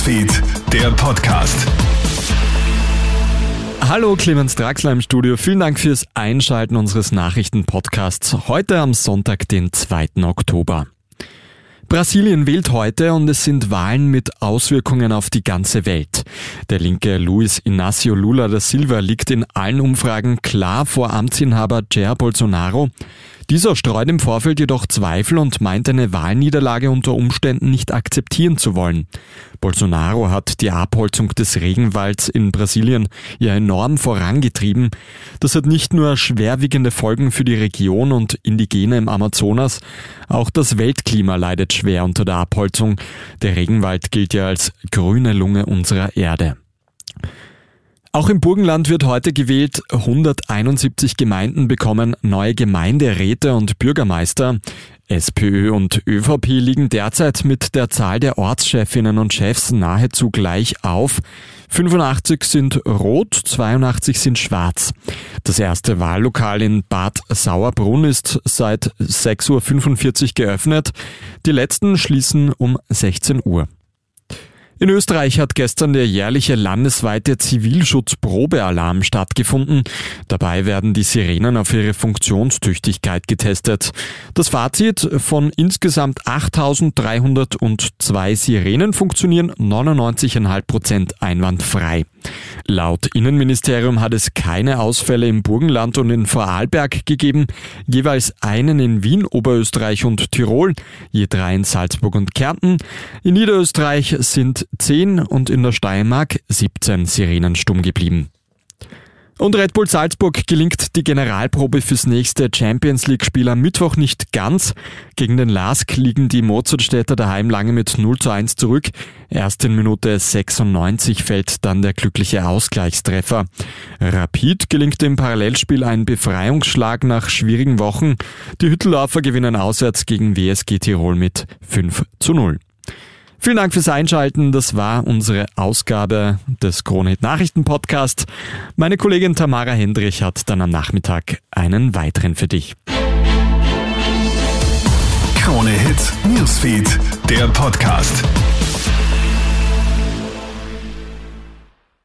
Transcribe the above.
Newsfeed, der Podcast. Hallo Clemens Draxler im Studio. Vielen Dank fürs Einschalten unseres Nachrichtenpodcasts heute am Sonntag, den 2. Oktober. Brasilien wählt heute und es sind Wahlen mit Auswirkungen auf die ganze Welt. Der linke Luis Inácio Lula da Silva liegt in allen Umfragen klar vor Amtsinhaber Jair Bolsonaro. Dieser streut im Vorfeld jedoch Zweifel und meint eine Wahlniederlage unter Umständen nicht akzeptieren zu wollen. Bolsonaro hat die Abholzung des Regenwalds in Brasilien ja enorm vorangetrieben. Das hat nicht nur schwerwiegende Folgen für die Region und Indigene im Amazonas, auch das Weltklima leidet schwer unter der Abholzung. Der Regenwald gilt ja als grüne Lunge unserer Erde. Auch im Burgenland wird heute gewählt. 171 Gemeinden bekommen neue Gemeinderäte und Bürgermeister. SPÖ und ÖVP liegen derzeit mit der Zahl der Ortschefinnen und Chefs nahezu gleich auf. 85 sind rot, 82 sind schwarz. Das erste Wahllokal in Bad Sauerbrunn ist seit 6.45 Uhr geöffnet. Die letzten schließen um 16 Uhr. In Österreich hat gestern der jährliche landesweite Zivilschutzprobealarm stattgefunden. Dabei werden die Sirenen auf ihre Funktionstüchtigkeit getestet. Das Fazit von insgesamt 8.302 Sirenen funktionieren 99,5 Prozent einwandfrei. Laut Innenministerium hat es keine Ausfälle im Burgenland und in Vorarlberg gegeben, jeweils einen in Wien, Oberösterreich und Tirol, je drei in Salzburg und Kärnten. In Niederösterreich sind 10 und in der Steiermark 17 Sirenen stumm geblieben. Und Red Bull Salzburg gelingt die Generalprobe fürs nächste Champions League-Spiel am Mittwoch nicht ganz. Gegen den Lask liegen die Mozartstädter daheim lange mit 0 zu 1 zurück. Erst in Minute 96 fällt dann der glückliche Ausgleichstreffer. Rapid gelingt im Parallelspiel ein Befreiungsschlag nach schwierigen Wochen. Die Hütteldorfer gewinnen auswärts gegen WSG Tirol mit 5 zu 0. Vielen Dank fürs Einschalten. Das war unsere Ausgabe des Kronhit Nachrichten Podcast. Meine Kollegin Tamara Hendrich hat dann am Nachmittag einen weiteren für dich. Krone Hit Newsfeed, der Podcast.